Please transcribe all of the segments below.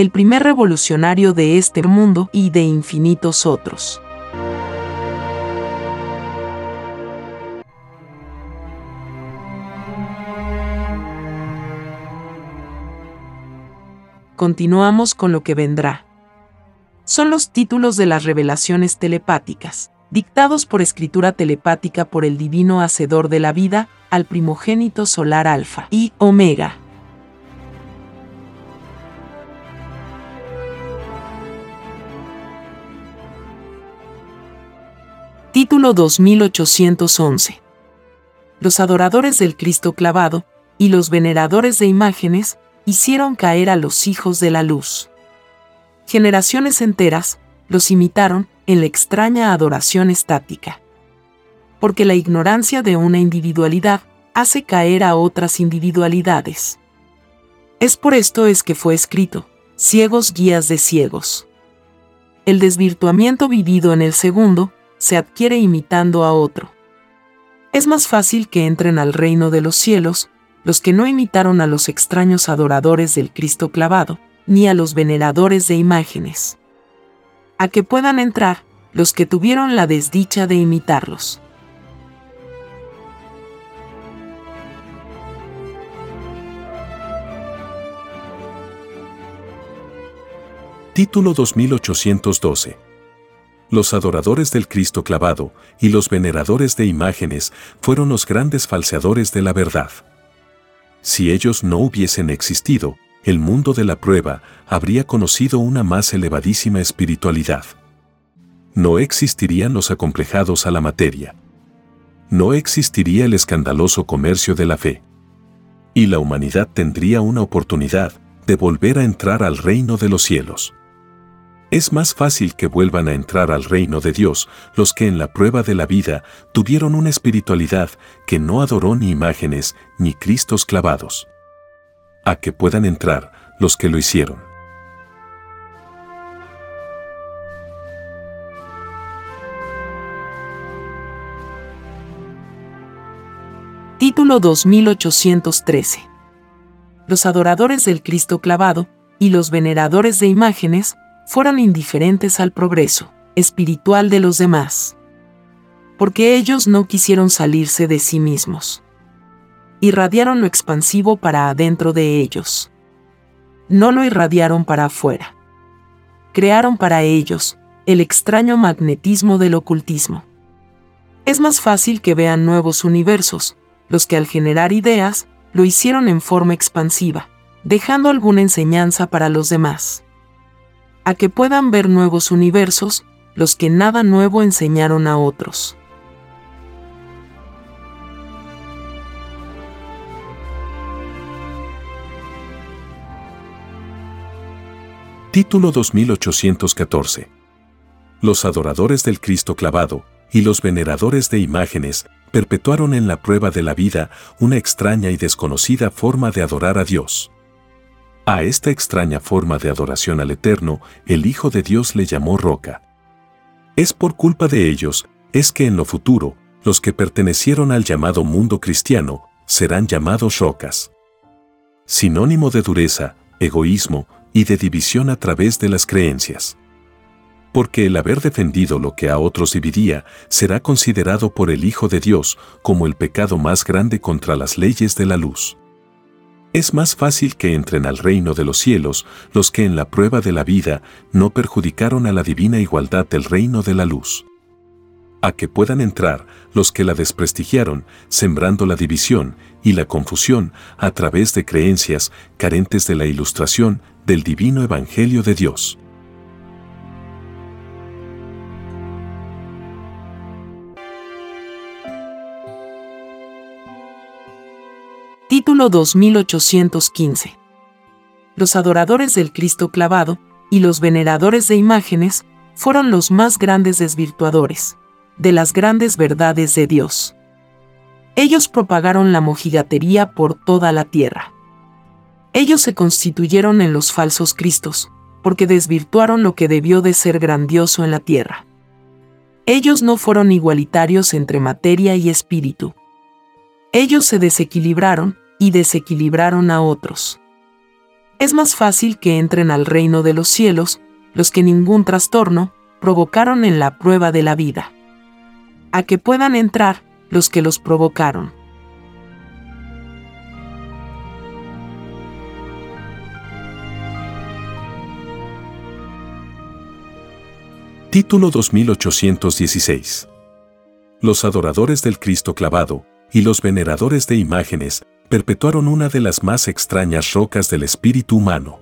el primer revolucionario de este mundo y de infinitos otros. Continuamos con lo que vendrá. Son los títulos de las revelaciones telepáticas, dictados por escritura telepática por el divino hacedor de la vida, al primogénito solar alfa y omega. Título 2811. Los adoradores del Cristo clavado y los veneradores de imágenes hicieron caer a los hijos de la luz. Generaciones enteras los imitaron en la extraña adoración estática. Porque la ignorancia de una individualidad hace caer a otras individualidades. Es por esto es que fue escrito, ciegos guías de ciegos. El desvirtuamiento vivido en el segundo se adquiere imitando a otro. Es más fácil que entren al reino de los cielos los que no imitaron a los extraños adoradores del Cristo clavado, ni a los veneradores de imágenes. A que puedan entrar los que tuvieron la desdicha de imitarlos. Título 2812 los adoradores del Cristo clavado y los veneradores de imágenes fueron los grandes falseadores de la verdad. Si ellos no hubiesen existido, el mundo de la prueba habría conocido una más elevadísima espiritualidad. No existirían los acomplejados a la materia. No existiría el escandaloso comercio de la fe. Y la humanidad tendría una oportunidad de volver a entrar al reino de los cielos. Es más fácil que vuelvan a entrar al reino de Dios los que en la prueba de la vida tuvieron una espiritualidad que no adoró ni imágenes ni Cristos clavados. A que puedan entrar los que lo hicieron. Título 2813 Los adoradores del Cristo clavado y los veneradores de imágenes fueron indiferentes al progreso espiritual de los demás. Porque ellos no quisieron salirse de sí mismos. Irradiaron lo expansivo para adentro de ellos. No lo irradiaron para afuera. Crearon para ellos el extraño magnetismo del ocultismo. Es más fácil que vean nuevos universos, los que al generar ideas lo hicieron en forma expansiva, dejando alguna enseñanza para los demás a que puedan ver nuevos universos, los que nada nuevo enseñaron a otros. Título 2814. Los adoradores del Cristo clavado y los veneradores de imágenes perpetuaron en la prueba de la vida una extraña y desconocida forma de adorar a Dios. A esta extraña forma de adoración al Eterno, el Hijo de Dios le llamó roca. Es por culpa de ellos, es que en lo futuro, los que pertenecieron al llamado mundo cristiano serán llamados rocas. Sinónimo de dureza, egoísmo, y de división a través de las creencias. Porque el haber defendido lo que a otros dividía será considerado por el Hijo de Dios como el pecado más grande contra las leyes de la luz. Es más fácil que entren al reino de los cielos los que en la prueba de la vida no perjudicaron a la divina igualdad del reino de la luz. A que puedan entrar los que la desprestigiaron, sembrando la división y la confusión a través de creencias carentes de la ilustración del divino Evangelio de Dios. Título 2815 Los adoradores del Cristo clavado y los veneradores de imágenes fueron los más grandes desvirtuadores de las grandes verdades de Dios. Ellos propagaron la mojigatería por toda la tierra. Ellos se constituyeron en los falsos cristos, porque desvirtuaron lo que debió de ser grandioso en la tierra. Ellos no fueron igualitarios entre materia y espíritu. Ellos se desequilibraron y desequilibraron a otros. Es más fácil que entren al reino de los cielos los que ningún trastorno provocaron en la prueba de la vida. A que puedan entrar los que los provocaron. Título 2816. Los adoradores del Cristo clavado y los veneradores de imágenes perpetuaron una de las más extrañas rocas del espíritu humano.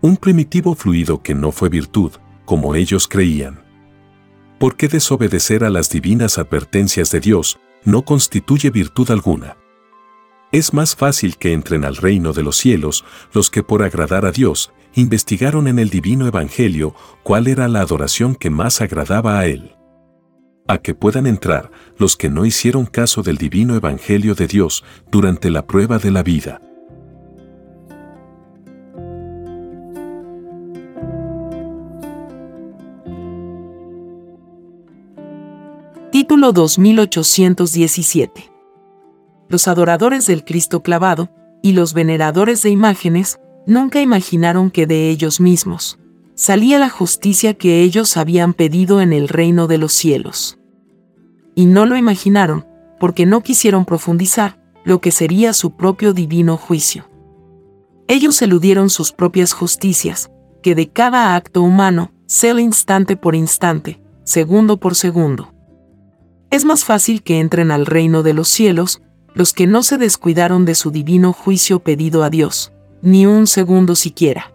Un primitivo fluido que no fue virtud, como ellos creían. ¿Por qué desobedecer a las divinas advertencias de Dios no constituye virtud alguna? Es más fácil que entren al reino de los cielos los que por agradar a Dios investigaron en el divino Evangelio cuál era la adoración que más agradaba a Él. A que puedan entrar los que no hicieron caso del divino Evangelio de Dios durante la prueba de la vida. Título 2817 Los adoradores del Cristo clavado y los veneradores de imágenes nunca imaginaron que de ellos mismos salía la justicia que ellos habían pedido en el reino de los cielos. Y no lo imaginaron, porque no quisieron profundizar lo que sería su propio divino juicio. Ellos eludieron sus propias justicias, que de cada acto humano, sea instante por instante, segundo por segundo. Es más fácil que entren al reino de los cielos los que no se descuidaron de su divino juicio pedido a Dios, ni un segundo siquiera.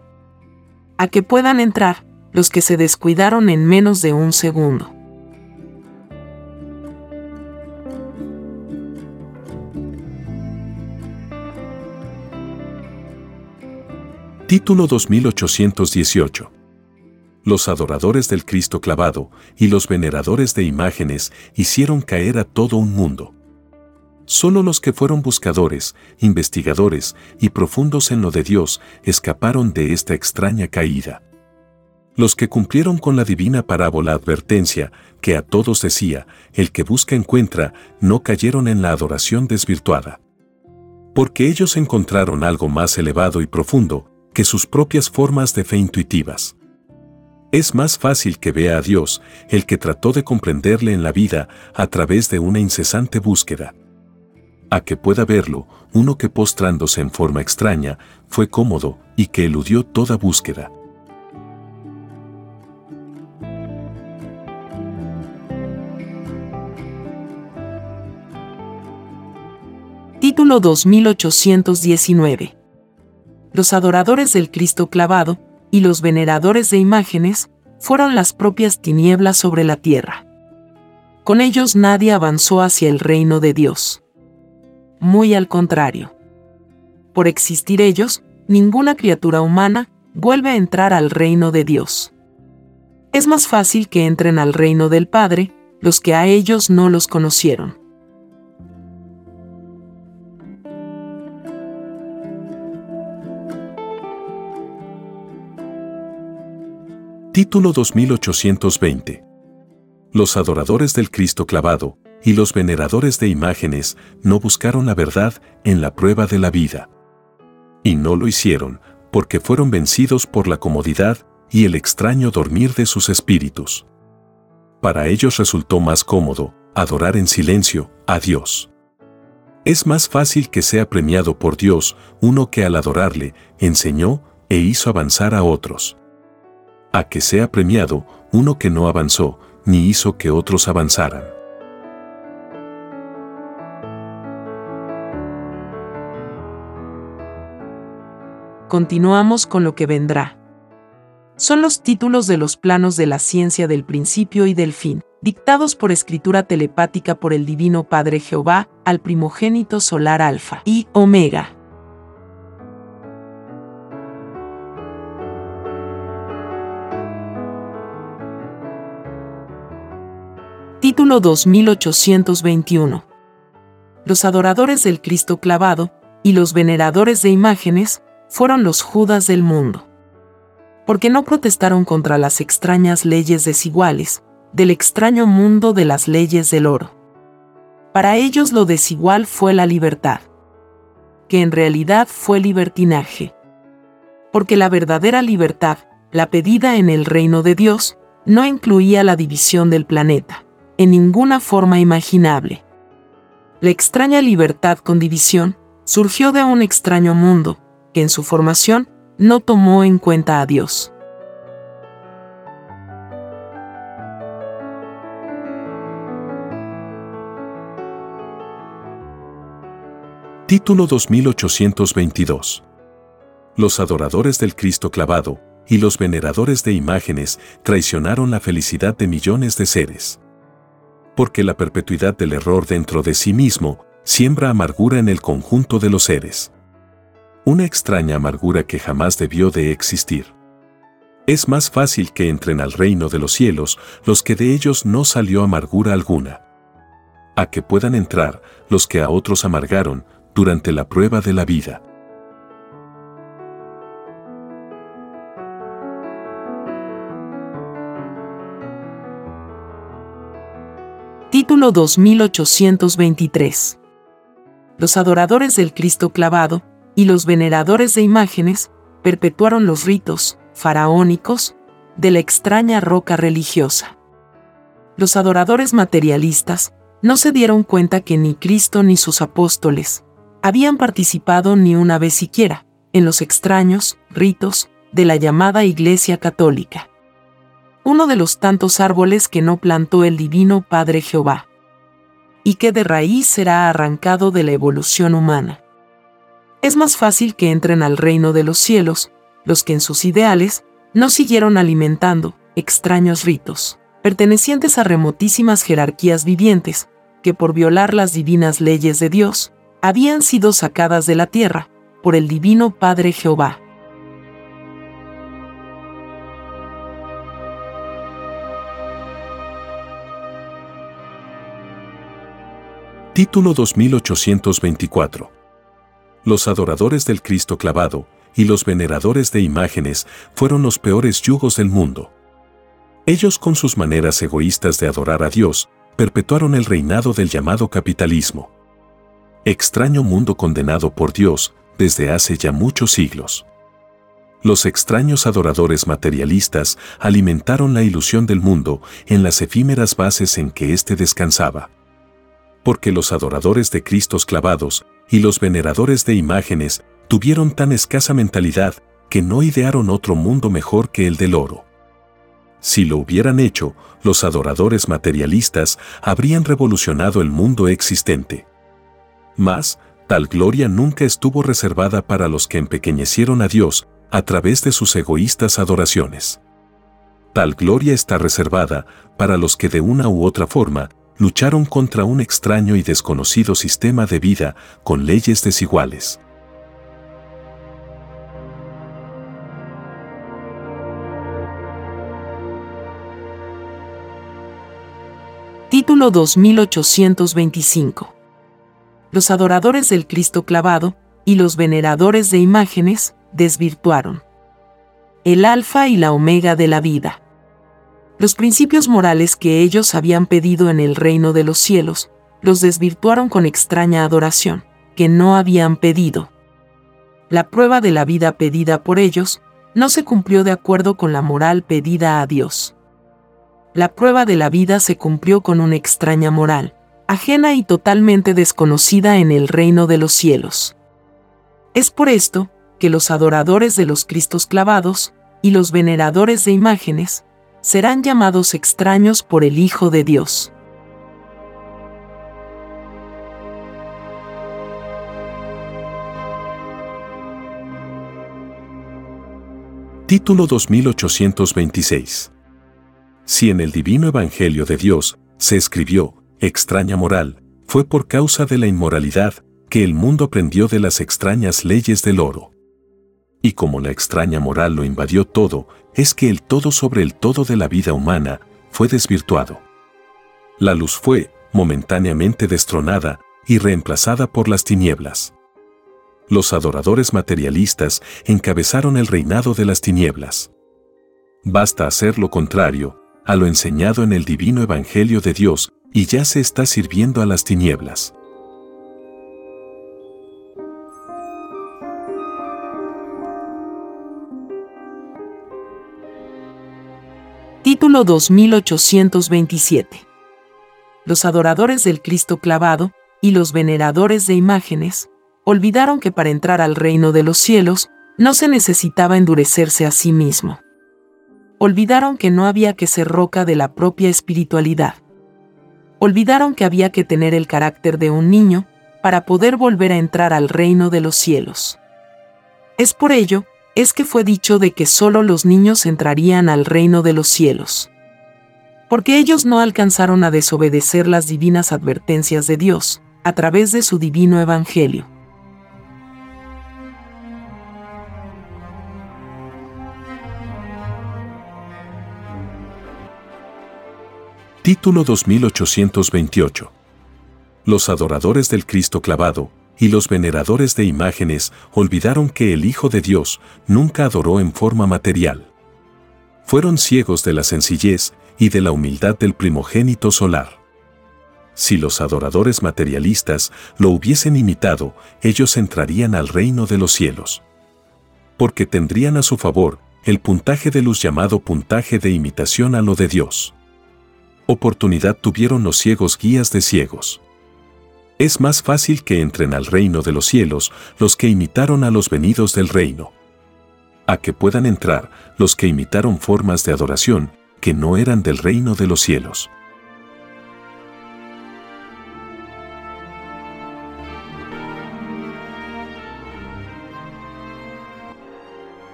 A que puedan entrar los que se descuidaron en menos de un segundo. Título 2818 Los adoradores del Cristo clavado y los veneradores de imágenes hicieron caer a todo un mundo. Solo los que fueron buscadores, investigadores y profundos en lo de Dios escaparon de esta extraña caída. Los que cumplieron con la divina parábola advertencia, que a todos decía, el que busca encuentra, no cayeron en la adoración desvirtuada. Porque ellos encontraron algo más elevado y profundo que sus propias formas de fe intuitivas. Es más fácil que vea a Dios el que trató de comprenderle en la vida a través de una incesante búsqueda a que pueda verlo, uno que postrándose en forma extraña, fue cómodo y que eludió toda búsqueda. Título 2819 Los adoradores del Cristo clavado y los veneradores de imágenes fueron las propias tinieblas sobre la tierra. Con ellos nadie avanzó hacia el reino de Dios. Muy al contrario. Por existir ellos, ninguna criatura humana vuelve a entrar al reino de Dios. Es más fácil que entren al reino del Padre los que a ellos no los conocieron. Título 2820. Los adoradores del Cristo clavado y los veneradores de imágenes no buscaron la verdad en la prueba de la vida. Y no lo hicieron, porque fueron vencidos por la comodidad y el extraño dormir de sus espíritus. Para ellos resultó más cómodo adorar en silencio a Dios. Es más fácil que sea premiado por Dios uno que al adorarle enseñó e hizo avanzar a otros a que sea premiado uno que no avanzó ni hizo que otros avanzaran. Continuamos con lo que vendrá. Son los títulos de los planos de la ciencia del principio y del fin, dictados por escritura telepática por el Divino Padre Jehová al primogénito solar Alfa y Omega. Título 2821. Los adoradores del Cristo clavado y los veneradores de imágenes fueron los Judas del mundo. Porque no protestaron contra las extrañas leyes desiguales, del extraño mundo de las leyes del oro. Para ellos lo desigual fue la libertad, que en realidad fue libertinaje. Porque la verdadera libertad, la pedida en el reino de Dios, no incluía la división del planeta en ninguna forma imaginable. La extraña libertad con división surgió de un extraño mundo, que en su formación no tomó en cuenta a Dios. Título 2822. Los adoradores del Cristo clavado y los veneradores de imágenes traicionaron la felicidad de millones de seres porque la perpetuidad del error dentro de sí mismo siembra amargura en el conjunto de los seres. Una extraña amargura que jamás debió de existir. Es más fácil que entren al reino de los cielos los que de ellos no salió amargura alguna. A que puedan entrar los que a otros amargaron durante la prueba de la vida. Título 2823. Los adoradores del Cristo clavado y los veneradores de imágenes perpetuaron los ritos faraónicos de la extraña roca religiosa. Los adoradores materialistas no se dieron cuenta que ni Cristo ni sus apóstoles habían participado ni una vez siquiera en los extraños ritos de la llamada Iglesia Católica uno de los tantos árboles que no plantó el divino Padre Jehová, y que de raíz será arrancado de la evolución humana. Es más fácil que entren al reino de los cielos los que en sus ideales no siguieron alimentando extraños ritos, pertenecientes a remotísimas jerarquías vivientes, que por violar las divinas leyes de Dios, habían sido sacadas de la tierra por el divino Padre Jehová. Título 2824. Los adoradores del Cristo clavado y los veneradores de imágenes fueron los peores yugos del mundo. Ellos con sus maneras egoístas de adorar a Dios, perpetuaron el reinado del llamado capitalismo. Extraño mundo condenado por Dios desde hace ya muchos siglos. Los extraños adoradores materialistas alimentaron la ilusión del mundo en las efímeras bases en que éste descansaba porque los adoradores de Cristos clavados y los veneradores de imágenes tuvieron tan escasa mentalidad que no idearon otro mundo mejor que el del oro. Si lo hubieran hecho, los adoradores materialistas habrían revolucionado el mundo existente. Mas, tal gloria nunca estuvo reservada para los que empequeñecieron a Dios a través de sus egoístas adoraciones. Tal gloria está reservada para los que de una u otra forma lucharon contra un extraño y desconocido sistema de vida con leyes desiguales. Título 2825 Los adoradores del Cristo clavado y los veneradores de imágenes desvirtuaron. El alfa y la omega de la vida. Los principios morales que ellos habían pedido en el reino de los cielos, los desvirtuaron con extraña adoración, que no habían pedido. La prueba de la vida pedida por ellos no se cumplió de acuerdo con la moral pedida a Dios. La prueba de la vida se cumplió con una extraña moral, ajena y totalmente desconocida en el reino de los cielos. Es por esto que los adoradores de los Cristos clavados y los veneradores de imágenes serán llamados extraños por el Hijo de Dios. Título 2826 Si en el divino Evangelio de Dios se escribió, extraña moral, fue por causa de la inmoralidad que el mundo aprendió de las extrañas leyes del oro. Y como la extraña moral lo invadió todo, es que el todo sobre el todo de la vida humana fue desvirtuado. La luz fue, momentáneamente destronada y reemplazada por las tinieblas. Los adoradores materialistas encabezaron el reinado de las tinieblas. Basta hacer lo contrario a lo enseñado en el divino Evangelio de Dios y ya se está sirviendo a las tinieblas. Título 2827 Los adoradores del Cristo clavado y los veneradores de imágenes olvidaron que para entrar al reino de los cielos no se necesitaba endurecerse a sí mismo. Olvidaron que no había que ser roca de la propia espiritualidad. Olvidaron que había que tener el carácter de un niño para poder volver a entrar al reino de los cielos. Es por ello es que fue dicho de que solo los niños entrarían al reino de los cielos. Porque ellos no alcanzaron a desobedecer las divinas advertencias de Dios, a través de su divino evangelio. Título 2828 Los adoradores del Cristo clavado, y los veneradores de imágenes olvidaron que el Hijo de Dios nunca adoró en forma material. Fueron ciegos de la sencillez y de la humildad del primogénito solar. Si los adoradores materialistas lo hubiesen imitado, ellos entrarían al reino de los cielos. Porque tendrían a su favor el puntaje de luz llamado puntaje de imitación a lo de Dios. Oportunidad tuvieron los ciegos guías de ciegos. Es más fácil que entren al reino de los cielos los que imitaron a los venidos del reino. A que puedan entrar los que imitaron formas de adoración que no eran del reino de los cielos.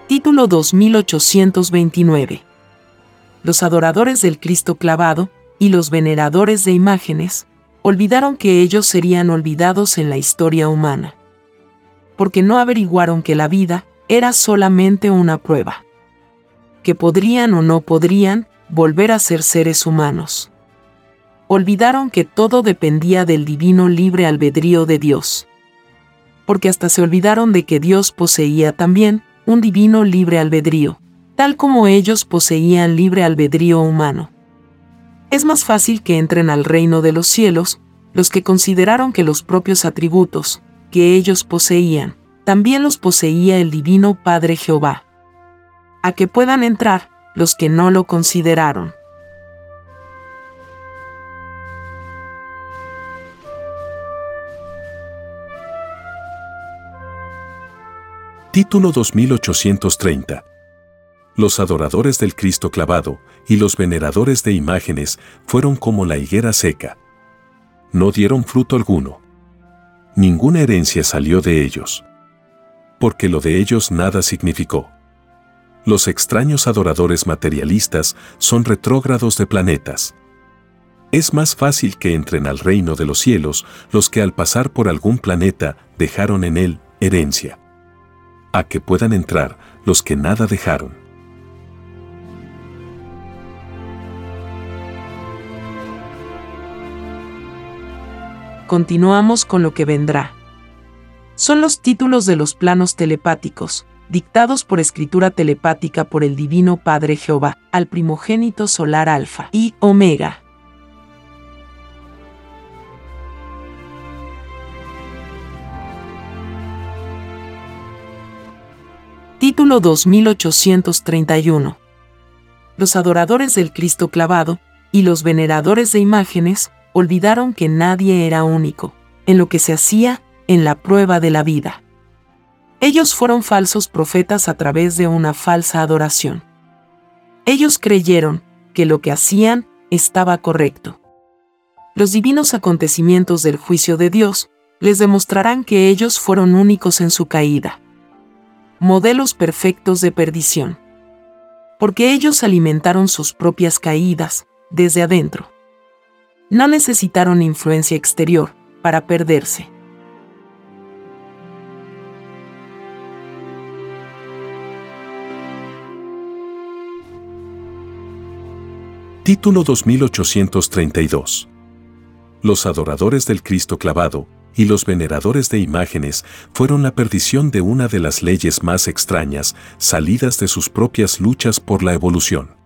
Título 2829 Los adoradores del Cristo clavado y los veneradores de imágenes olvidaron que ellos serían olvidados en la historia humana. Porque no averiguaron que la vida era solamente una prueba. Que podrían o no podrían volver a ser seres humanos. Olvidaron que todo dependía del divino libre albedrío de Dios. Porque hasta se olvidaron de que Dios poseía también un divino libre albedrío, tal como ellos poseían libre albedrío humano es más fácil que entren al reino de los cielos los que consideraron que los propios atributos que ellos poseían, también los poseía el divino Padre Jehová. A que puedan entrar los que no lo consideraron. Título 2830 los adoradores del Cristo clavado y los veneradores de imágenes fueron como la higuera seca. No dieron fruto alguno. Ninguna herencia salió de ellos. Porque lo de ellos nada significó. Los extraños adoradores materialistas son retrógrados de planetas. Es más fácil que entren al reino de los cielos los que al pasar por algún planeta dejaron en él herencia. A que puedan entrar los que nada dejaron. Continuamos con lo que vendrá. Son los títulos de los planos telepáticos, dictados por escritura telepática por el Divino Padre Jehová, al primogénito solar Alfa y Omega. Título 2831. Los adoradores del Cristo clavado y los veneradores de imágenes olvidaron que nadie era único, en lo que se hacía en la prueba de la vida. Ellos fueron falsos profetas a través de una falsa adoración. Ellos creyeron que lo que hacían estaba correcto. Los divinos acontecimientos del juicio de Dios les demostrarán que ellos fueron únicos en su caída modelos perfectos de perdición. Porque ellos alimentaron sus propias caídas desde adentro. No necesitaron influencia exterior para perderse. Título 2832 Los adoradores del Cristo clavado y los veneradores de imágenes fueron la perdición de una de las leyes más extrañas salidas de sus propias luchas por la evolución.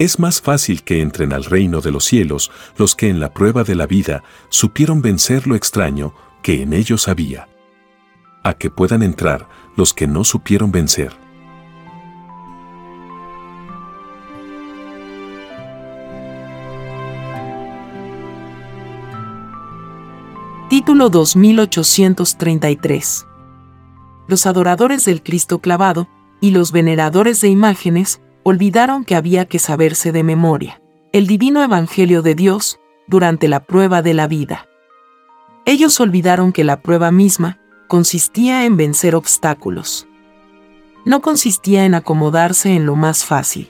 Es más fácil que entren al reino de los cielos los que en la prueba de la vida supieron vencer lo extraño que en ellos había. A que puedan entrar los que no supieron vencer. Título 2833. Los adoradores del Cristo clavado y los veneradores de imágenes olvidaron que había que saberse de memoria el divino Evangelio de Dios durante la prueba de la vida. Ellos olvidaron que la prueba misma consistía en vencer obstáculos. No consistía en acomodarse en lo más fácil.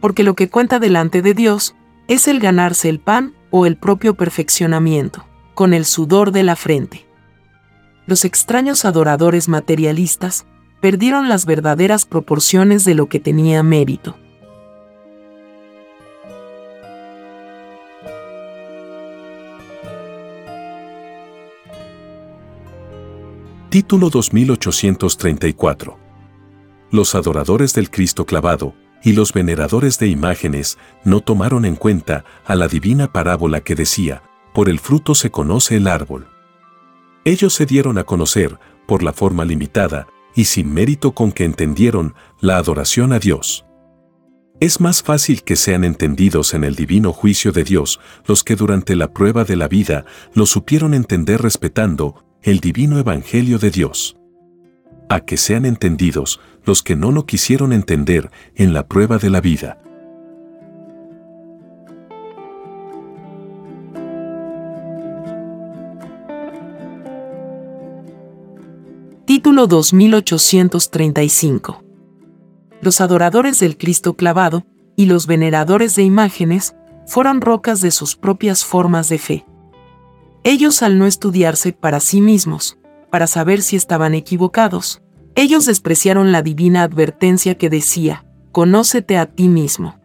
Porque lo que cuenta delante de Dios es el ganarse el pan o el propio perfeccionamiento con el sudor de la frente. Los extraños adoradores materialistas perdieron las verdaderas proporciones de lo que tenía mérito. Título 2834 Los adoradores del Cristo clavado y los veneradores de imágenes no tomaron en cuenta a la divina parábola que decía, por el fruto se conoce el árbol. Ellos se dieron a conocer, por la forma limitada, y sin mérito con que entendieron la adoración a Dios. Es más fácil que sean entendidos en el divino juicio de Dios los que durante la prueba de la vida lo supieron entender respetando el divino evangelio de Dios. A que sean entendidos los que no lo quisieron entender en la prueba de la vida. Título 2835. Los adoradores del Cristo clavado y los veneradores de imágenes fueron rocas de sus propias formas de fe. Ellos al no estudiarse para sí mismos, para saber si estaban equivocados, ellos despreciaron la divina advertencia que decía, conócete a ti mismo.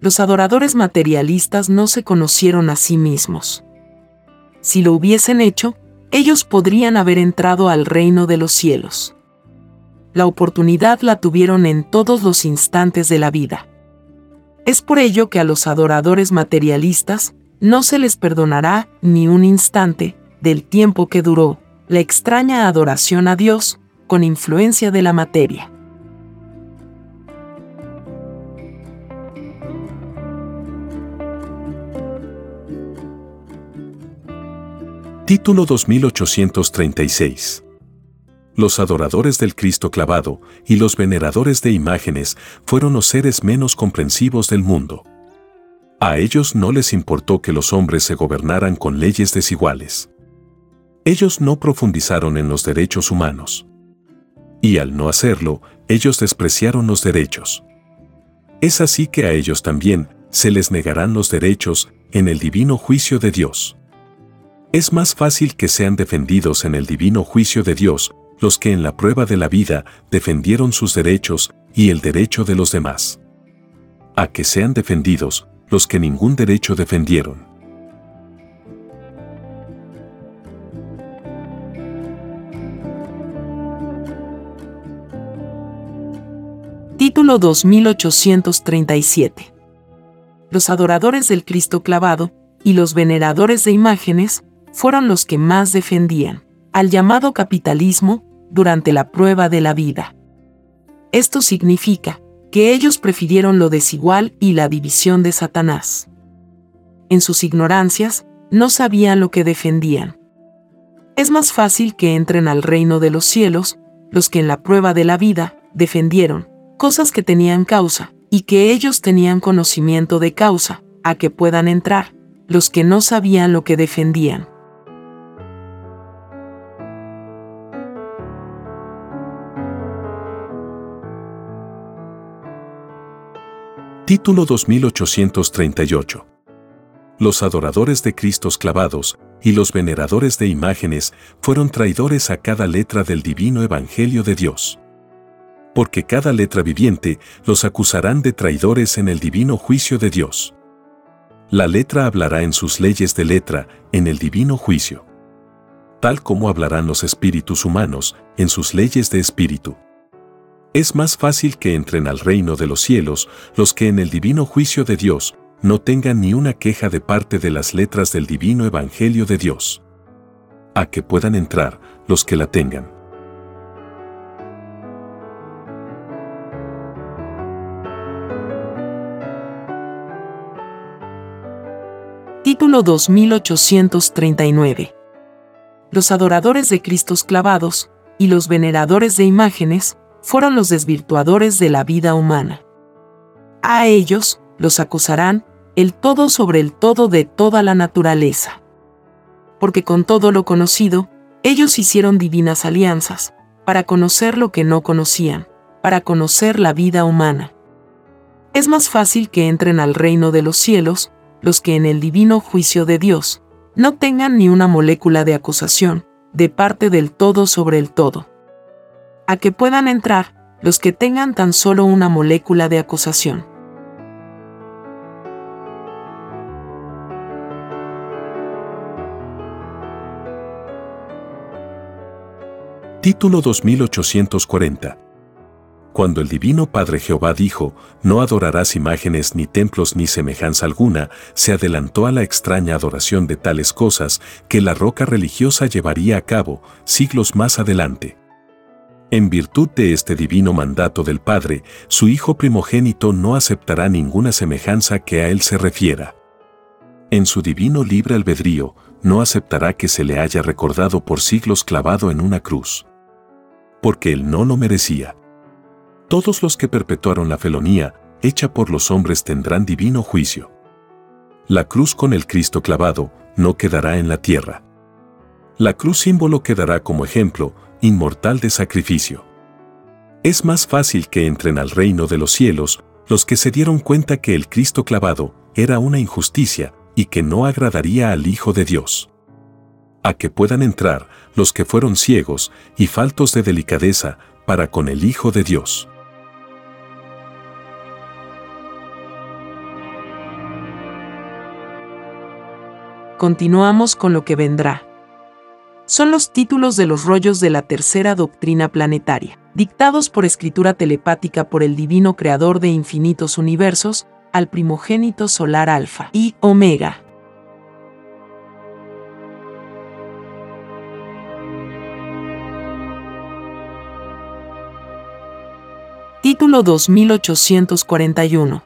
Los adoradores materialistas no se conocieron a sí mismos. Si lo hubiesen hecho, ellos podrían haber entrado al reino de los cielos. La oportunidad la tuvieron en todos los instantes de la vida. Es por ello que a los adoradores materialistas no se les perdonará ni un instante del tiempo que duró la extraña adoración a Dios con influencia de la materia. Título 2836 Los adoradores del Cristo clavado y los veneradores de imágenes fueron los seres menos comprensivos del mundo. A ellos no les importó que los hombres se gobernaran con leyes desiguales. Ellos no profundizaron en los derechos humanos. Y al no hacerlo, ellos despreciaron los derechos. Es así que a ellos también se les negarán los derechos en el divino juicio de Dios. Es más fácil que sean defendidos en el divino juicio de Dios los que en la prueba de la vida defendieron sus derechos y el derecho de los demás. A que sean defendidos los que ningún derecho defendieron. Título 2837 Los adoradores del Cristo clavado y los veneradores de imágenes fueron los que más defendían al llamado capitalismo durante la prueba de la vida. Esto significa que ellos prefirieron lo desigual y la división de Satanás. En sus ignorancias, no sabían lo que defendían. Es más fácil que entren al reino de los cielos los que en la prueba de la vida defendieron cosas que tenían causa y que ellos tenían conocimiento de causa, a que puedan entrar los que no sabían lo que defendían. Título 2838. Los adoradores de Cristos clavados y los veneradores de imágenes fueron traidores a cada letra del divino Evangelio de Dios. Porque cada letra viviente los acusarán de traidores en el divino juicio de Dios. La letra hablará en sus leyes de letra en el divino juicio. Tal como hablarán los espíritus humanos en sus leyes de espíritu. Es más fácil que entren al reino de los cielos los que en el divino juicio de Dios no tengan ni una queja de parte de las letras del divino Evangelio de Dios. A que puedan entrar los que la tengan. Título 2839 Los adoradores de Cristos clavados y los veneradores de imágenes fueron los desvirtuadores de la vida humana. A ellos los acusarán el todo sobre el todo de toda la naturaleza. Porque con todo lo conocido, ellos hicieron divinas alianzas, para conocer lo que no conocían, para conocer la vida humana. Es más fácil que entren al reino de los cielos los que en el divino juicio de Dios no tengan ni una molécula de acusación, de parte del todo sobre el todo a que puedan entrar los que tengan tan solo una molécula de acusación. Título 2840 Cuando el Divino Padre Jehová dijo, no adorarás imágenes ni templos ni semejanza alguna, se adelantó a la extraña adoración de tales cosas que la roca religiosa llevaría a cabo siglos más adelante. En virtud de este divino mandato del Padre, su Hijo primogénito no aceptará ninguna semejanza que a Él se refiera. En su divino libre albedrío, no aceptará que se le haya recordado por siglos clavado en una cruz. Porque Él no lo merecía. Todos los que perpetuaron la felonía, hecha por los hombres tendrán divino juicio. La cruz con el Cristo clavado no quedará en la tierra. La cruz símbolo quedará como ejemplo, inmortal de sacrificio. Es más fácil que entren al reino de los cielos los que se dieron cuenta que el Cristo clavado era una injusticia y que no agradaría al Hijo de Dios. A que puedan entrar los que fueron ciegos y faltos de delicadeza para con el Hijo de Dios. Continuamos con lo que vendrá son los títulos de los rollos de la tercera doctrina planetaria, dictados por escritura telepática por el divino creador de infinitos universos, al primogénito solar Alfa y Omega. Título 2841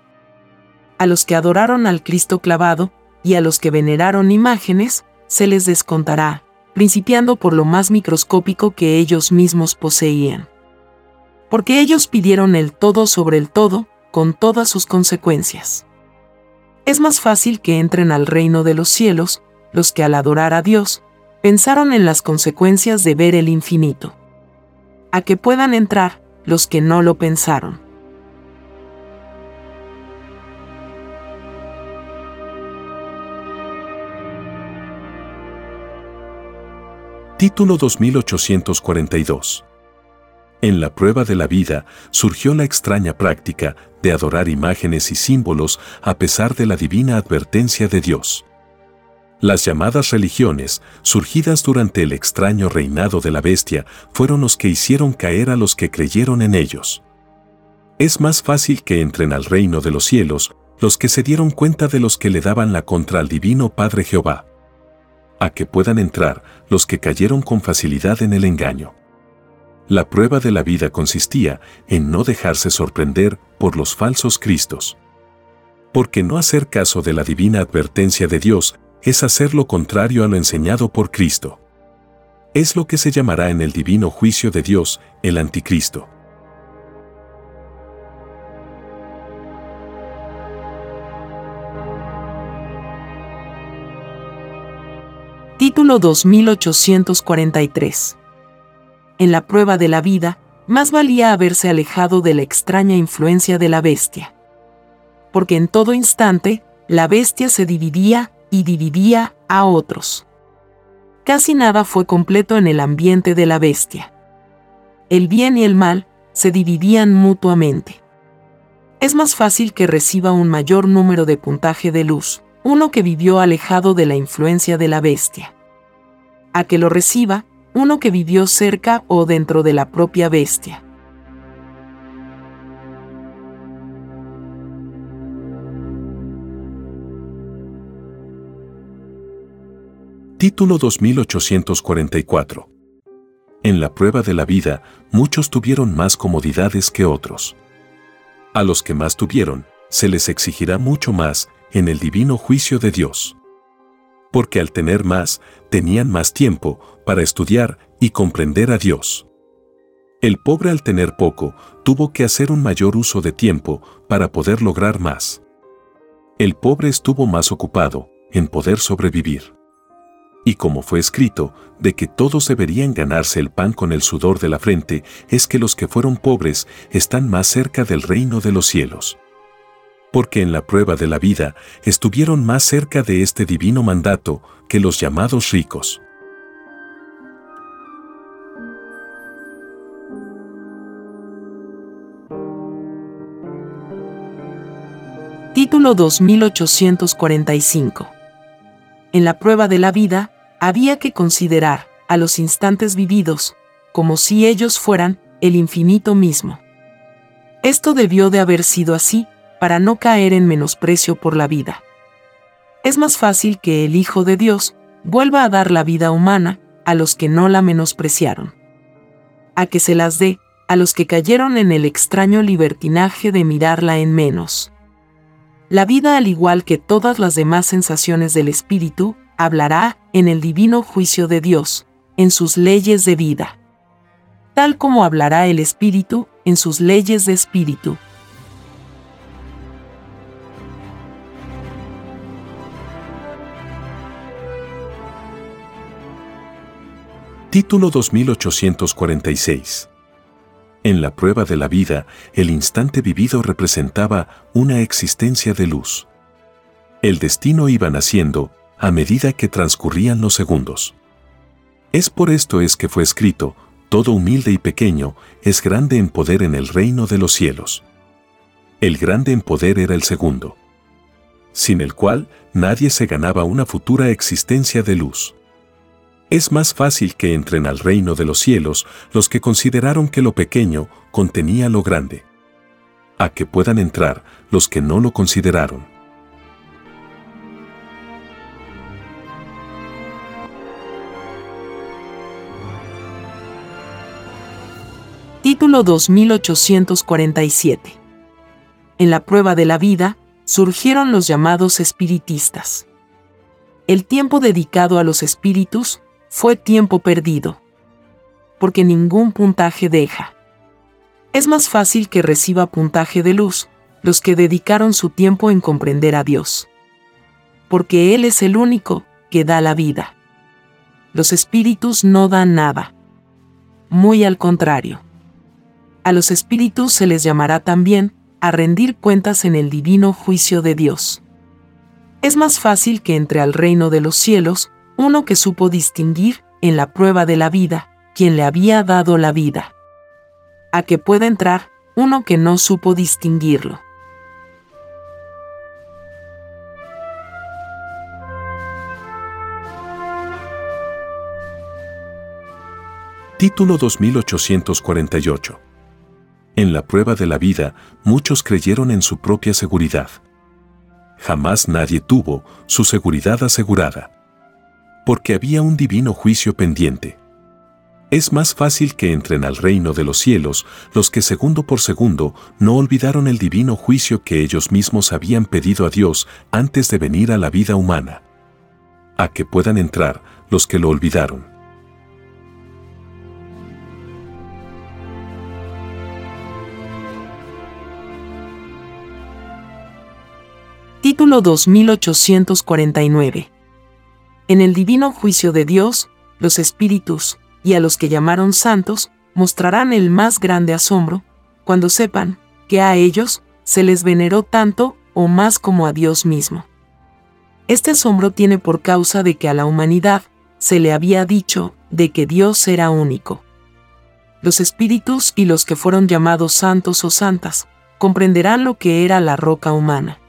A los que adoraron al Cristo clavado, y a los que veneraron imágenes, se les descontará, principiando por lo más microscópico que ellos mismos poseían. Porque ellos pidieron el todo sobre el todo, con todas sus consecuencias. Es más fácil que entren al reino de los cielos, los que al adorar a Dios, pensaron en las consecuencias de ver el infinito. a que puedan entrar los que no lo pensaron. Título 2842 en la prueba de la vida surgió la extraña práctica de adorar imágenes y símbolos a pesar de la divina advertencia de Dios. Las llamadas religiones, surgidas durante el extraño reinado de la bestia, fueron los que hicieron caer a los que creyeron en ellos. Es más fácil que entren al reino de los cielos los que se dieron cuenta de los que le daban la contra al divino Padre Jehová, a que puedan entrar los que cayeron con facilidad en el engaño. La prueba de la vida consistía en no dejarse sorprender por los falsos cristos. Porque no hacer caso de la divina advertencia de Dios es hacer lo contrario a lo enseñado por Cristo. Es lo que se llamará en el divino juicio de Dios el anticristo. Título 2843 en la prueba de la vida, más valía haberse alejado de la extraña influencia de la bestia. Porque en todo instante, la bestia se dividía y dividía a otros. Casi nada fue completo en el ambiente de la bestia. El bien y el mal se dividían mutuamente. Es más fácil que reciba un mayor número de puntaje de luz, uno que vivió alejado de la influencia de la bestia. A que lo reciba uno que vivió cerca o dentro de la propia bestia. Título 2844 En la prueba de la vida, muchos tuvieron más comodidades que otros. A los que más tuvieron, se les exigirá mucho más en el divino juicio de Dios porque al tener más, tenían más tiempo para estudiar y comprender a Dios. El pobre al tener poco, tuvo que hacer un mayor uso de tiempo para poder lograr más. El pobre estuvo más ocupado en poder sobrevivir. Y como fue escrito, de que todos deberían ganarse el pan con el sudor de la frente, es que los que fueron pobres están más cerca del reino de los cielos porque en la prueba de la vida estuvieron más cerca de este divino mandato que los llamados ricos. Título 2845 En la prueba de la vida, había que considerar a los instantes vividos como si ellos fueran el infinito mismo. Esto debió de haber sido así, para no caer en menosprecio por la vida. Es más fácil que el Hijo de Dios vuelva a dar la vida humana a los que no la menospreciaron. A que se las dé a los que cayeron en el extraño libertinaje de mirarla en menos. La vida, al igual que todas las demás sensaciones del espíritu, hablará en el divino juicio de Dios, en sus leyes de vida. Tal como hablará el espíritu en sus leyes de espíritu, Título 2846 En la prueba de la vida, el instante vivido representaba una existencia de luz. El destino iba naciendo a medida que transcurrían los segundos. Es por esto es que fue escrito, todo humilde y pequeño es grande en poder en el reino de los cielos. El grande en poder era el segundo, sin el cual nadie se ganaba una futura existencia de luz. Es más fácil que entren al reino de los cielos los que consideraron que lo pequeño contenía lo grande, a que puedan entrar los que no lo consideraron. Título 2847 En la prueba de la vida, surgieron los llamados espiritistas. El tiempo dedicado a los espíritus fue tiempo perdido. Porque ningún puntaje deja. Es más fácil que reciba puntaje de luz los que dedicaron su tiempo en comprender a Dios. Porque Él es el único que da la vida. Los espíritus no dan nada. Muy al contrario. a los espíritus se les llamará también a rendir cuentas en el divino juicio de Dios. Es más fácil que entre al reino de los cielos uno que supo distinguir, en la prueba de la vida, quien le había dado la vida. A que pueda entrar uno que no supo distinguirlo. Título 2848. En la prueba de la vida, muchos creyeron en su propia seguridad. Jamás nadie tuvo su seguridad asegurada. Porque había un divino juicio pendiente. Es más fácil que entren al reino de los cielos los que segundo por segundo no olvidaron el divino juicio que ellos mismos habían pedido a Dios antes de venir a la vida humana. A que puedan entrar los que lo olvidaron. Título 2849. En el divino juicio de Dios, los espíritus, y a los que llamaron santos, mostrarán el más grande asombro, cuando sepan que a ellos se les veneró tanto o más como a Dios mismo. Este asombro tiene por causa de que a la humanidad se le había dicho de que Dios era único. Los espíritus y los que fueron llamados santos o santas comprenderán lo que era la roca humana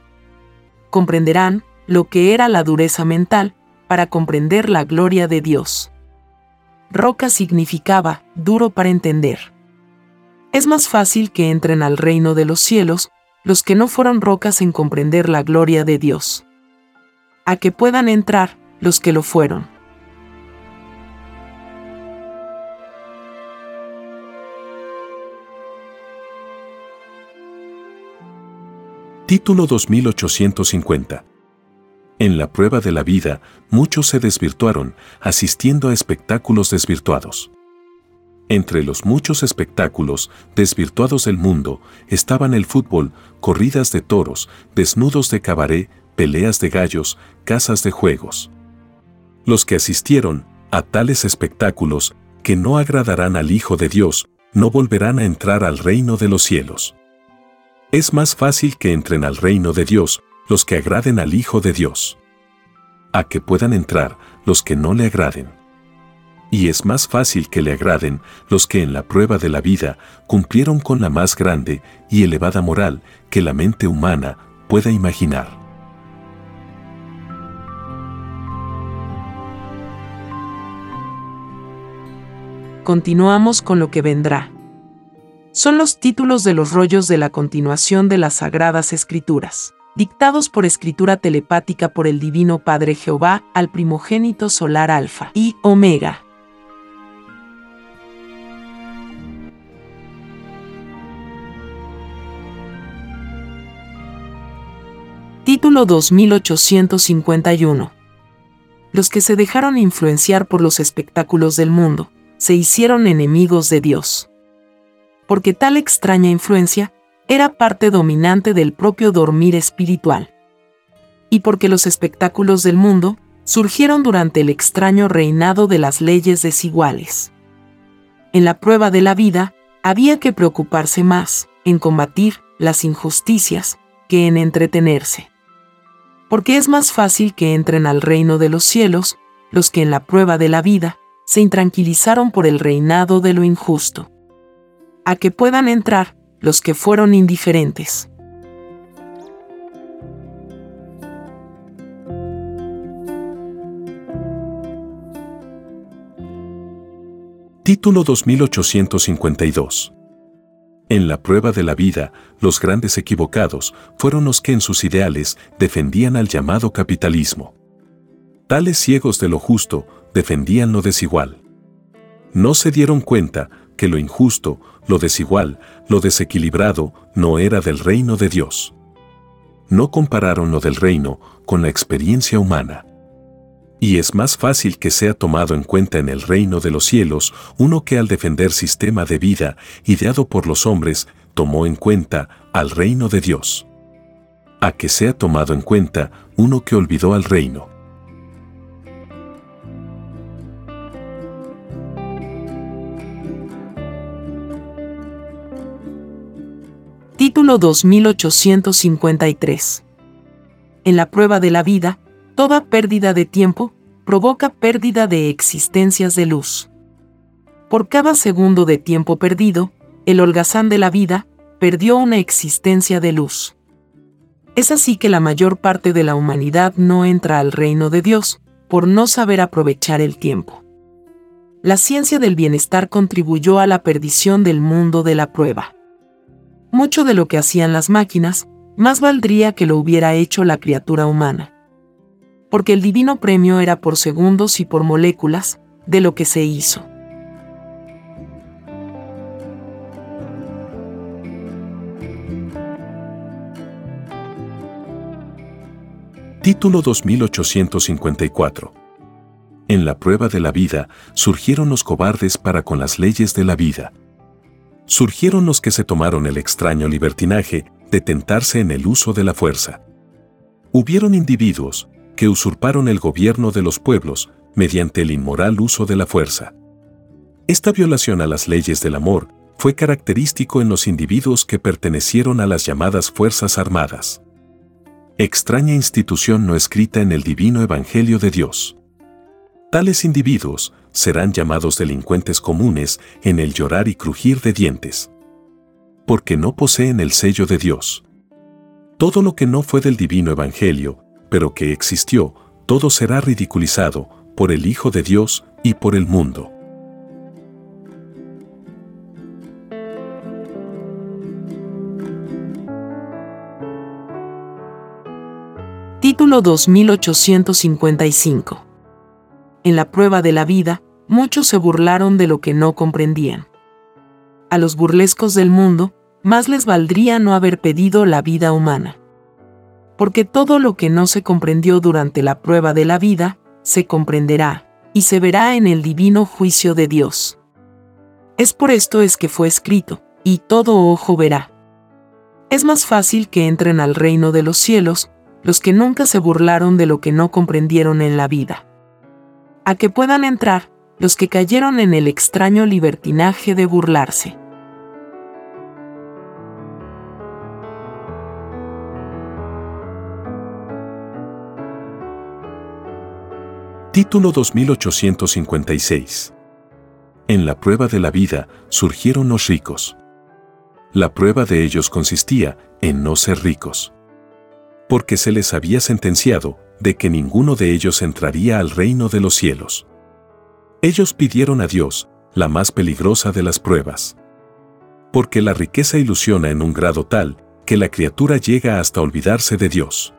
comprenderán lo que era la dureza mental para comprender la gloria de Dios. Roca significaba duro para entender. Es más fácil que entren al reino de los cielos los que no fueron rocas en comprender la gloria de Dios. A que puedan entrar los que lo fueron. Título 2850. En la prueba de la vida, muchos se desvirtuaron, asistiendo a espectáculos desvirtuados. Entre los muchos espectáculos desvirtuados del mundo estaban el fútbol, corridas de toros, desnudos de cabaret, peleas de gallos, casas de juegos. Los que asistieron a tales espectáculos, que no agradarán al Hijo de Dios, no volverán a entrar al reino de los cielos. Es más fácil que entren al reino de Dios los que agraden al Hijo de Dios. A que puedan entrar los que no le agraden. Y es más fácil que le agraden los que en la prueba de la vida cumplieron con la más grande y elevada moral que la mente humana pueda imaginar. Continuamos con lo que vendrá son los títulos de los rollos de la continuación de las Sagradas Escrituras, dictados por escritura telepática por el Divino Padre Jehová al primogénito solar Alfa y Omega. Título 2851 Los que se dejaron influenciar por los espectáculos del mundo, se hicieron enemigos de Dios porque tal extraña influencia era parte dominante del propio dormir espiritual. Y porque los espectáculos del mundo surgieron durante el extraño reinado de las leyes desiguales. En la prueba de la vida, había que preocuparse más en combatir las injusticias que en entretenerse. Porque es más fácil que entren al reino de los cielos los que en la prueba de la vida se intranquilizaron por el reinado de lo injusto a que puedan entrar los que fueron indiferentes. Título 2852 En la prueba de la vida, los grandes equivocados fueron los que en sus ideales defendían al llamado capitalismo. Tales ciegos de lo justo defendían lo desigual. No se dieron cuenta que lo injusto, lo desigual, lo desequilibrado, no era del reino de Dios. No compararon lo del reino con la experiencia humana. Y es más fácil que sea tomado en cuenta en el reino de los cielos uno que al defender sistema de vida ideado por los hombres tomó en cuenta al reino de Dios. A que sea tomado en cuenta uno que olvidó al reino. Título 2853. En la prueba de la vida, toda pérdida de tiempo provoca pérdida de existencias de luz. Por cada segundo de tiempo perdido, el holgazán de la vida perdió una existencia de luz. Es así que la mayor parte de la humanidad no entra al reino de Dios, por no saber aprovechar el tiempo. La ciencia del bienestar contribuyó a la perdición del mundo de la prueba mucho de lo que hacían las máquinas, más valdría que lo hubiera hecho la criatura humana. Porque el divino premio era por segundos y por moléculas de lo que se hizo. Título 2854 En la prueba de la vida surgieron los cobardes para con las leyes de la vida surgieron los que se tomaron el extraño libertinaje de tentarse en el uso de la fuerza. Hubieron individuos que usurparon el gobierno de los pueblos mediante el inmoral uso de la fuerza. Esta violación a las leyes del amor fue característico en los individuos que pertenecieron a las llamadas Fuerzas Armadas. Extraña institución no escrita en el divino Evangelio de Dios. Tales individuos serán llamados delincuentes comunes en el llorar y crujir de dientes. Porque no poseen el sello de Dios. Todo lo que no fue del divino Evangelio, pero que existió, todo será ridiculizado por el Hijo de Dios y por el mundo. Título 2855 En la prueba de la vida, muchos se burlaron de lo que no comprendían. A los burlescos del mundo, más les valdría no haber pedido la vida humana. Porque todo lo que no se comprendió durante la prueba de la vida, se comprenderá, y se verá en el divino juicio de Dios. Es por esto es que fue escrito, y todo ojo verá. Es más fácil que entren al reino de los cielos los que nunca se burlaron de lo que no comprendieron en la vida. A que puedan entrar los que cayeron en el extraño libertinaje de burlarse. Título 2856 En la prueba de la vida surgieron los ricos. La prueba de ellos consistía en no ser ricos. Porque se les había sentenciado de que ninguno de ellos entraría al reino de los cielos. Ellos pidieron a Dios, la más peligrosa de las pruebas. Porque la riqueza ilusiona en un grado tal que la criatura llega hasta olvidarse de Dios.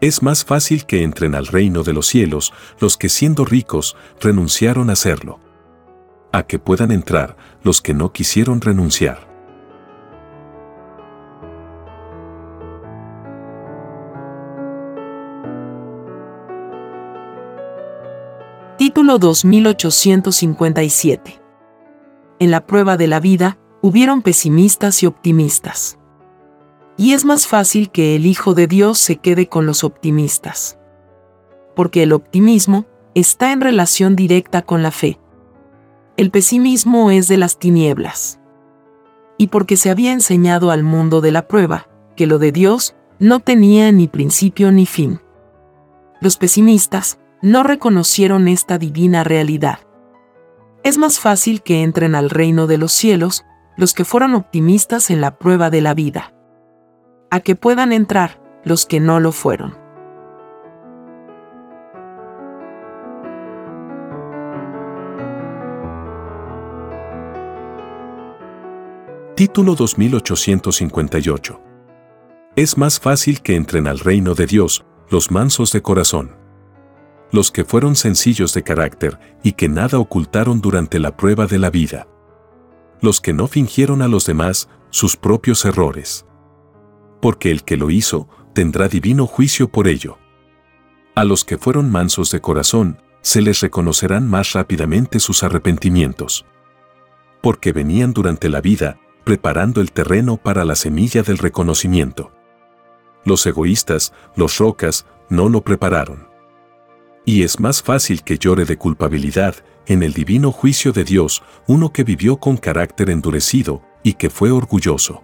Es más fácil que entren al reino de los cielos los que siendo ricos renunciaron a serlo. A que puedan entrar los que no quisieron renunciar. Título 2857. En la prueba de la vida, hubieron pesimistas y optimistas. Y es más fácil que el Hijo de Dios se quede con los optimistas. Porque el optimismo está en relación directa con la fe. El pesimismo es de las tinieblas. Y porque se había enseñado al mundo de la prueba, que lo de Dios no tenía ni principio ni fin. Los pesimistas no reconocieron esta divina realidad. Es más fácil que entren al reino de los cielos los que fueron optimistas en la prueba de la vida, a que puedan entrar los que no lo fueron. Título 2858 Es más fácil que entren al reino de Dios los mansos de corazón los que fueron sencillos de carácter y que nada ocultaron durante la prueba de la vida. Los que no fingieron a los demás sus propios errores. Porque el que lo hizo tendrá divino juicio por ello. A los que fueron mansos de corazón, se les reconocerán más rápidamente sus arrepentimientos. Porque venían durante la vida preparando el terreno para la semilla del reconocimiento. Los egoístas, los rocas, no lo prepararon y es más fácil que llore de culpabilidad en el divino juicio de Dios uno que vivió con carácter endurecido y que fue orgulloso.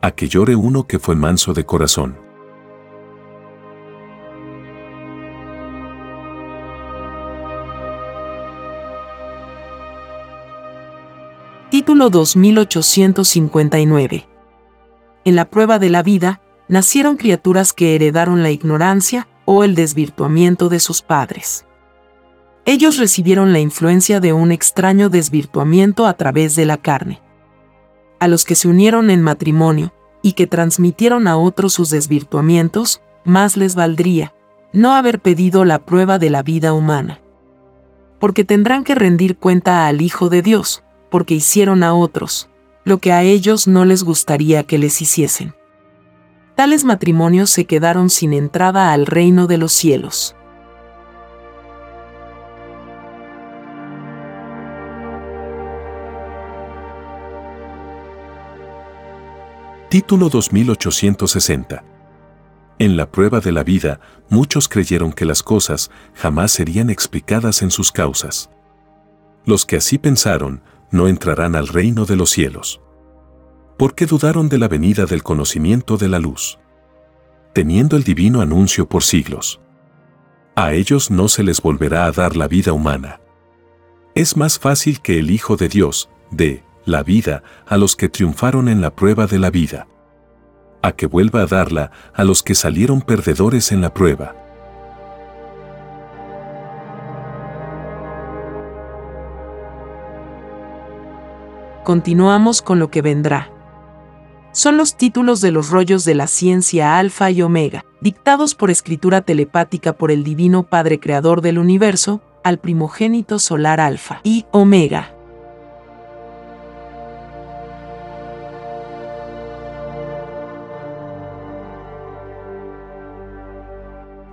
A que llore uno que fue manso de corazón. Título 2859. En la prueba de la vida, nacieron criaturas que heredaron la ignorancia el desvirtuamiento de sus padres. Ellos recibieron la influencia de un extraño desvirtuamiento a través de la carne. A los que se unieron en matrimonio y que transmitieron a otros sus desvirtuamientos, más les valdría no haber pedido la prueba de la vida humana. Porque tendrán que rendir cuenta al Hijo de Dios, porque hicieron a otros lo que a ellos no les gustaría que les hiciesen. Tales matrimonios se quedaron sin entrada al reino de los cielos. Título 2860. En la prueba de la vida, muchos creyeron que las cosas jamás serían explicadas en sus causas. Los que así pensaron, no entrarán al reino de los cielos. Porque dudaron de la venida del conocimiento de la luz. Teniendo el divino anuncio por siglos. A ellos no se les volverá a dar la vida humana. Es más fácil que el Hijo de Dios dé la vida a los que triunfaron en la prueba de la vida. A que vuelva a darla a los que salieron perdedores en la prueba. continuamos con lo que vendrá. Son los títulos de los rollos de la ciencia alfa y omega, dictados por escritura telepática por el Divino Padre Creador del Universo, al primogénito solar alfa y omega.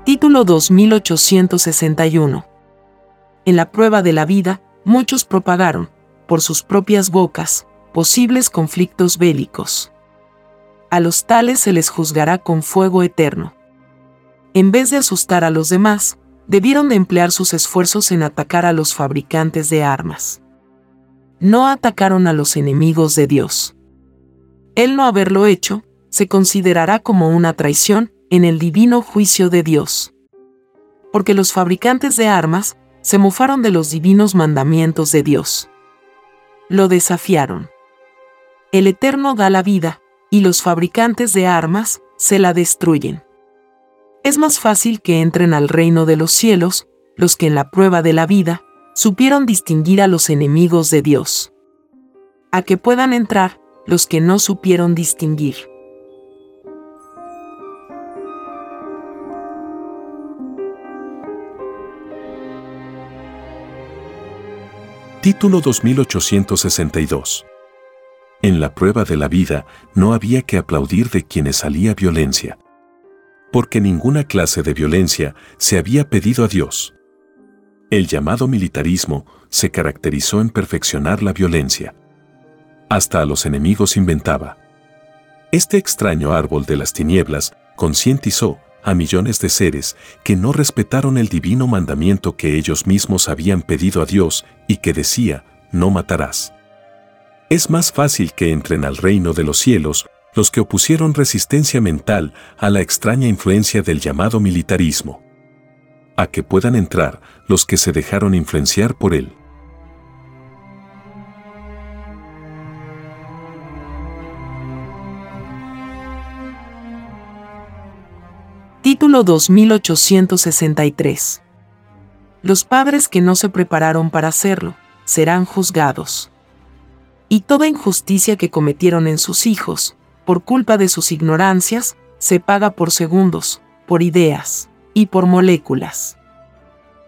Título 2861. En la prueba de la vida, muchos propagaron, por sus propias bocas, posibles conflictos bélicos. A los tales se les juzgará con fuego eterno. En vez de asustar a los demás, debieron de emplear sus esfuerzos en atacar a los fabricantes de armas. No atacaron a los enemigos de Dios. El no haberlo hecho, se considerará como una traición en el divino juicio de Dios. Porque los fabricantes de armas se mofaron de los divinos mandamientos de Dios lo desafiaron. El Eterno da la vida, y los fabricantes de armas se la destruyen. Es más fácil que entren al reino de los cielos los que en la prueba de la vida supieron distinguir a los enemigos de Dios. A que puedan entrar los que no supieron distinguir. Título 2862. En la prueba de la vida no había que aplaudir de quienes salía violencia. Porque ninguna clase de violencia se había pedido a Dios. El llamado militarismo se caracterizó en perfeccionar la violencia. Hasta a los enemigos inventaba. Este extraño árbol de las tinieblas concientizó a millones de seres que no respetaron el divino mandamiento que ellos mismos habían pedido a Dios y que decía, no matarás. Es más fácil que entren al reino de los cielos los que opusieron resistencia mental a la extraña influencia del llamado militarismo. A que puedan entrar los que se dejaron influenciar por él. Título 2863. Los padres que no se prepararon para hacerlo, serán juzgados. Y toda injusticia que cometieron en sus hijos, por culpa de sus ignorancias, se paga por segundos, por ideas y por moléculas.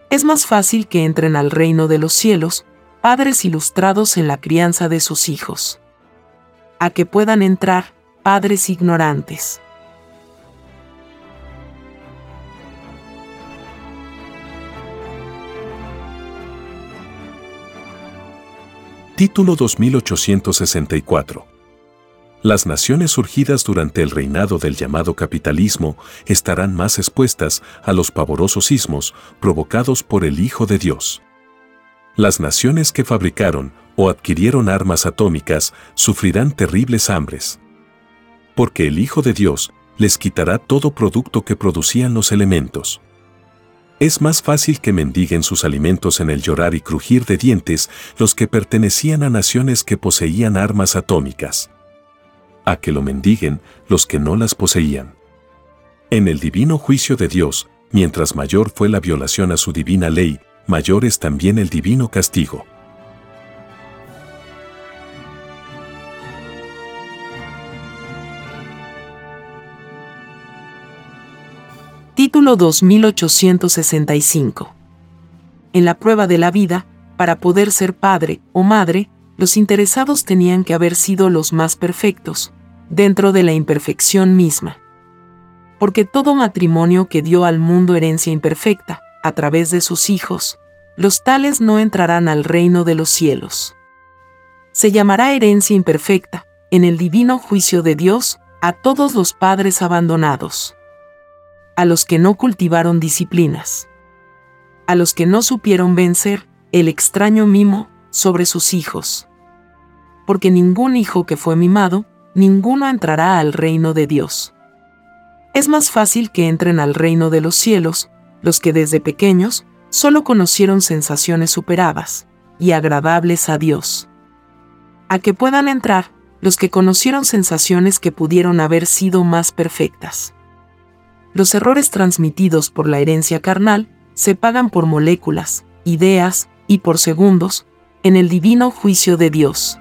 Es más fácil que entren al reino de los cielos padres ilustrados en la crianza de sus hijos. A que puedan entrar padres ignorantes. Título 2864. Las naciones surgidas durante el reinado del llamado capitalismo estarán más expuestas a los pavorosos sismos provocados por el Hijo de Dios. Las naciones que fabricaron o adquirieron armas atómicas sufrirán terribles hambres. Porque el Hijo de Dios les quitará todo producto que producían los elementos. Es más fácil que mendiguen sus alimentos en el llorar y crujir de dientes los que pertenecían a naciones que poseían armas atómicas. A que lo mendiguen los que no las poseían. En el divino juicio de Dios, mientras mayor fue la violación a su divina ley, mayor es también el divino castigo. Título 2865. En la prueba de la vida, para poder ser padre o madre, los interesados tenían que haber sido los más perfectos, dentro de la imperfección misma. Porque todo matrimonio que dio al mundo herencia imperfecta, a través de sus hijos, los tales no entrarán al reino de los cielos. Se llamará herencia imperfecta, en el divino juicio de Dios, a todos los padres abandonados a los que no cultivaron disciplinas, a los que no supieron vencer el extraño mimo sobre sus hijos. Porque ningún hijo que fue mimado, ninguno entrará al reino de Dios. Es más fácil que entren al reino de los cielos los que desde pequeños solo conocieron sensaciones superadas y agradables a Dios. A que puedan entrar los que conocieron sensaciones que pudieron haber sido más perfectas. Los errores transmitidos por la herencia carnal se pagan por moléculas, ideas y por segundos en el divino juicio de Dios.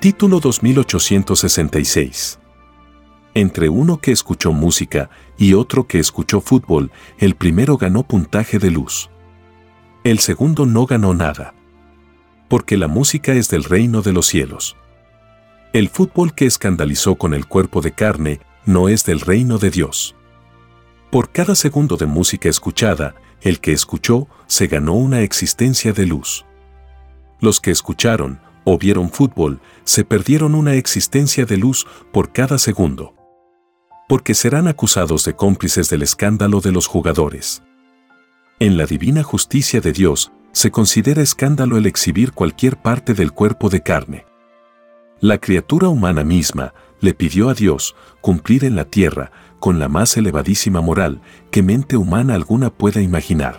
Título 2866 entre uno que escuchó música y otro que escuchó fútbol, el primero ganó puntaje de luz. El segundo no ganó nada porque la música es del reino de los cielos. El fútbol que escandalizó con el cuerpo de carne no es del reino de Dios. Por cada segundo de música escuchada, el que escuchó se ganó una existencia de luz. Los que escucharon o vieron fútbol se perdieron una existencia de luz por cada segundo. Porque serán acusados de cómplices del escándalo de los jugadores. En la divina justicia de Dios, se considera escándalo el exhibir cualquier parte del cuerpo de carne. La criatura humana misma le pidió a Dios cumplir en la tierra con la más elevadísima moral que mente humana alguna pueda imaginar.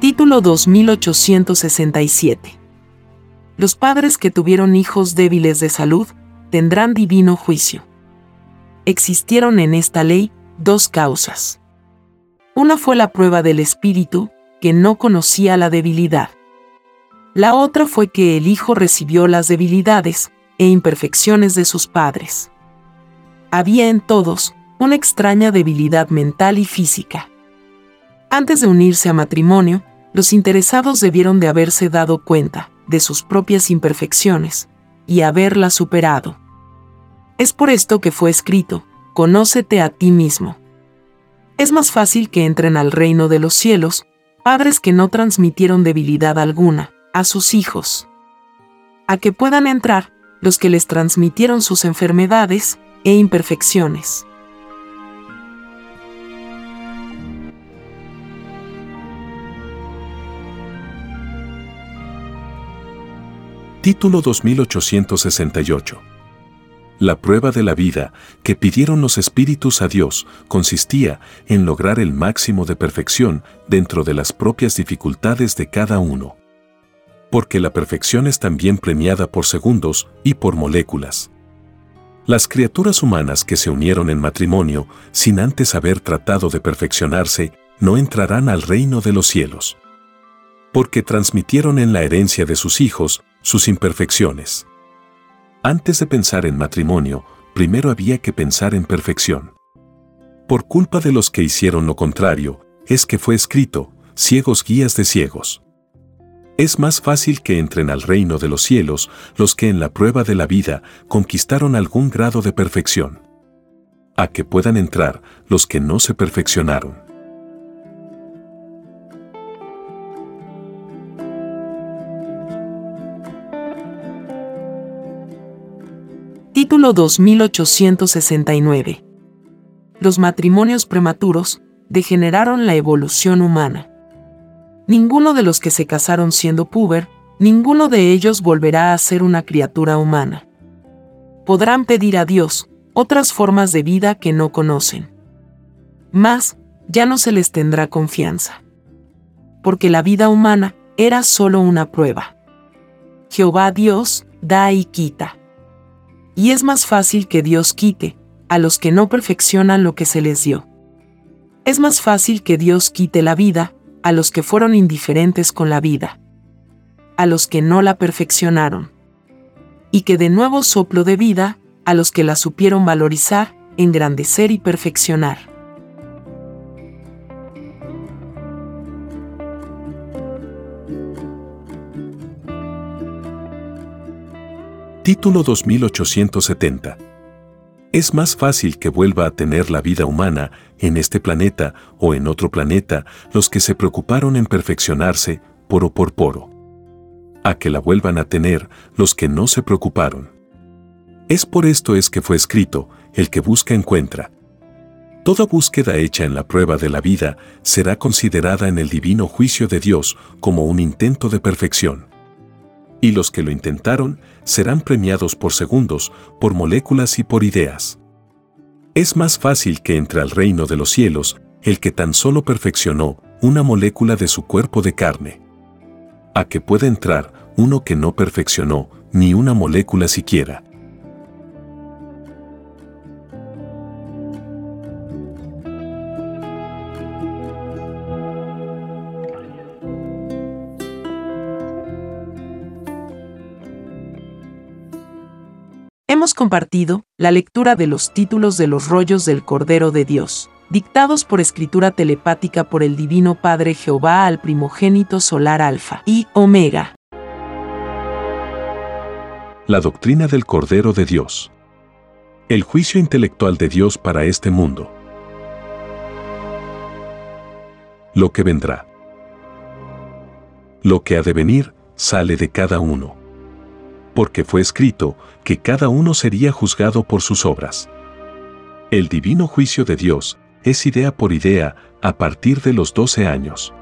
Título 2867 Los padres que tuvieron hijos débiles de salud tendrán divino juicio. Existieron en esta ley dos causas. Una fue la prueba del espíritu, que no conocía la debilidad. La otra fue que el Hijo recibió las debilidades e imperfecciones de sus padres. Había en todos una extraña debilidad mental y física. Antes de unirse a matrimonio, los interesados debieron de haberse dado cuenta de sus propias imperfecciones y haberlas superado. Es por esto que fue escrito, conócete a ti mismo. Es más fácil que entren al reino de los cielos padres que no transmitieron debilidad alguna a sus hijos. A que puedan entrar los que les transmitieron sus enfermedades e imperfecciones. Título 2868 la prueba de la vida que pidieron los espíritus a Dios consistía en lograr el máximo de perfección dentro de las propias dificultades de cada uno. Porque la perfección es también premiada por segundos y por moléculas. Las criaturas humanas que se unieron en matrimonio sin antes haber tratado de perfeccionarse no entrarán al reino de los cielos. Porque transmitieron en la herencia de sus hijos sus imperfecciones. Antes de pensar en matrimonio, primero había que pensar en perfección. Por culpa de los que hicieron lo contrario, es que fue escrito, ciegos guías de ciegos. Es más fácil que entren al reino de los cielos los que en la prueba de la vida conquistaron algún grado de perfección. A que puedan entrar los que no se perfeccionaron. Título 2869. Los matrimonios prematuros degeneraron la evolución humana. Ninguno de los que se casaron siendo puber, ninguno de ellos volverá a ser una criatura humana. Podrán pedir a Dios otras formas de vida que no conocen. Mas, ya no se les tendrá confianza. Porque la vida humana era solo una prueba. Jehová Dios da y quita y es más fácil que Dios quite a los que no perfeccionan lo que se les dio. Es más fácil que Dios quite la vida a los que fueron indiferentes con la vida, a los que no la perfeccionaron, y que de nuevo soplo de vida a los que la supieron valorizar, engrandecer y perfeccionar. Título 2870. Es más fácil que vuelva a tener la vida humana en este planeta o en otro planeta los que se preocuparon en perfeccionarse poro por poro. A que la vuelvan a tener los que no se preocuparon. Es por esto es que fue escrito, el que busca encuentra. Toda búsqueda hecha en la prueba de la vida será considerada en el divino juicio de Dios como un intento de perfección y los que lo intentaron serán premiados por segundos, por moléculas y por ideas. Es más fácil que entre al reino de los cielos el que tan solo perfeccionó una molécula de su cuerpo de carne, a que pueda entrar uno que no perfeccionó ni una molécula siquiera. Hemos compartido la lectura de los títulos de los rollos del Cordero de Dios, dictados por escritura telepática por el Divino Padre Jehová al primogénito solar Alfa y Omega. La doctrina del Cordero de Dios. El juicio intelectual de Dios para este mundo. Lo que vendrá. Lo que ha de venir sale de cada uno porque fue escrito que cada uno sería juzgado por sus obras. El divino juicio de Dios es idea por idea a partir de los 12 años.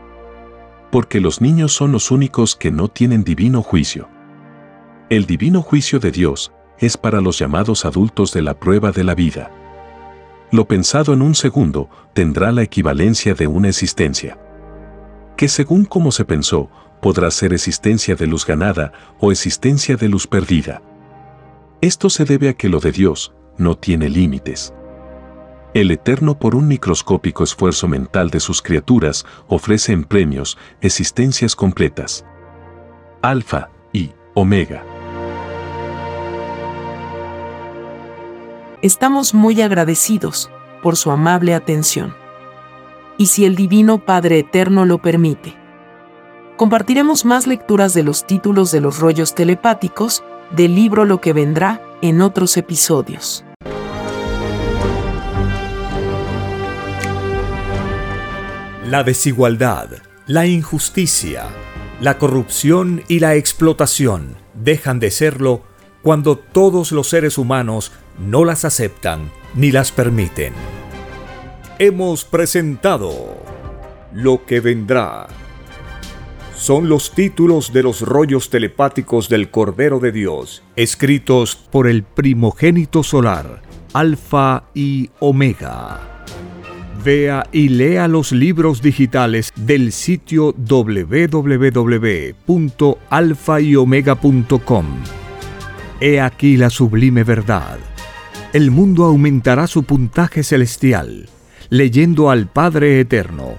Porque los niños son los únicos que no tienen divino juicio. El divino juicio de Dios es para los llamados adultos de la prueba de la vida. Lo pensado en un segundo tendrá la equivalencia de una existencia. Que según como se pensó, podrá ser existencia de luz ganada o existencia de luz perdida. Esto se debe a que lo de Dios no tiene límites. El Eterno por un microscópico esfuerzo mental de sus criaturas ofrece en premios existencias completas. Alfa y Omega. Estamos muy agradecidos por su amable atención. Y si el Divino Padre Eterno lo permite, compartiremos más lecturas de los títulos de los rollos telepáticos del libro Lo que vendrá en otros episodios. La desigualdad, la injusticia, la corrupción y la explotación dejan de serlo cuando todos los seres humanos no las aceptan ni las permiten. Hemos presentado lo que vendrá son los títulos de los rollos telepáticos del Cordero de Dios, escritos por el primogénito solar, Alfa y Omega. Vea y lea los libros digitales del sitio www.alfayomega.com. He aquí la sublime verdad. El mundo aumentará su puntaje celestial, leyendo al Padre Eterno